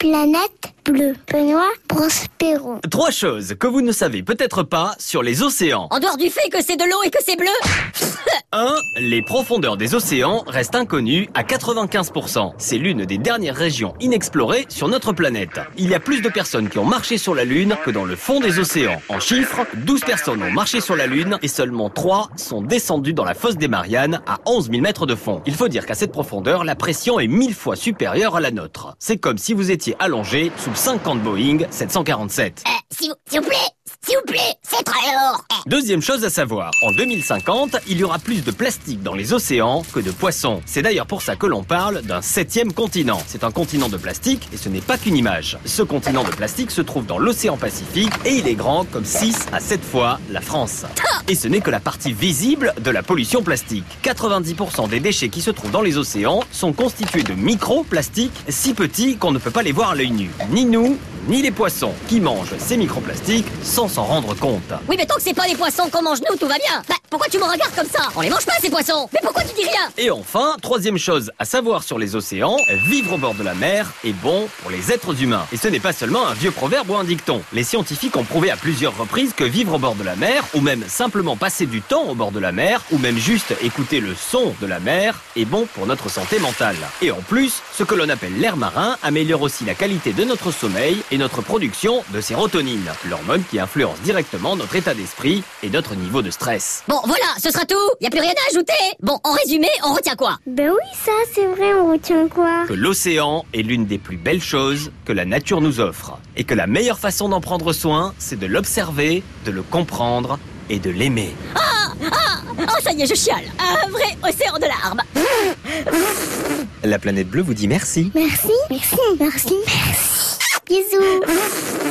Planète bleue. Benoît Prospero. Trois choses que vous ne savez peut-être pas sur les océans. En dehors du fait que c'est de l'eau et que c'est bleu 1. Les profondeurs des océans restent inconnues à 95%. C'est l'une des dernières régions inexplorées sur notre planète. Il y a plus de personnes qui ont marché sur la Lune que dans le fond des océans. En chiffres, 12 personnes ont marché sur la Lune et seulement 3 sont descendues dans la fosse des Mariannes à 11 000 mètres de fond. Il faut dire qu'à cette profondeur, la pression est mille fois supérieure à la nôtre. C'est comme si vous étiez allongé sous 50 Boeing 747. Eh, S'il vous, s'il vous plaît, s'il vous plaît, Deuxième chose à savoir, en 2050, il y aura plus de plastique dans les océans que de poissons. C'est d'ailleurs pour ça que l'on parle d'un septième continent. C'est un continent de plastique et ce n'est pas qu'une image. Ce continent de plastique se trouve dans l'océan Pacifique et il est grand comme 6 à 7 fois la France. Et ce n'est que la partie visible de la pollution plastique. 90% des déchets qui se trouvent dans les océans sont constitués de microplastiques si petits qu'on ne peut pas les voir à l'œil nu. Ni nous, ni les poissons qui mangent ces microplastiques sans s'en rendre compte. Oui, mais tant que c'est pas les poissons qu'on mange nous, tout va bien Bah, pourquoi tu me regardes comme ça? On les mange pas, ces poissons Mais pourquoi tu dis rien? Et enfin, troisième chose à savoir sur les océans, vivre au bord de la mer est bon pour les êtres humains. Et ce n'est pas seulement un vieux proverbe ou un dicton. Les scientifiques ont prouvé à plusieurs reprises que vivre au bord de la mer, ou même simplement passer du temps au bord de la mer, ou même juste écouter le son de la mer, est bon pour notre santé mentale. Et en plus, ce que l'on appelle l'air marin améliore aussi la qualité de notre sommeil et notre production de sérotonine, l'hormone qui influence directement notre état d'esprit et notre niveau de stress. Bon, voilà, ce sera tout Y a plus rien à ajouter Bon, en résumé, on retient quoi? Ben oui, ça, c'est vrai, on retient quoi? Que l'océan est l'une des plus belles choses que la nature nous offre. Et que la meilleure façon d'en prendre soin, c'est de l'observer, de le comprendre et de l'aimer. Oh, ça y est, je chiale Un vrai océan de larmes La planète bleue vous dit merci. Merci, merci, merci, merci. Bisous.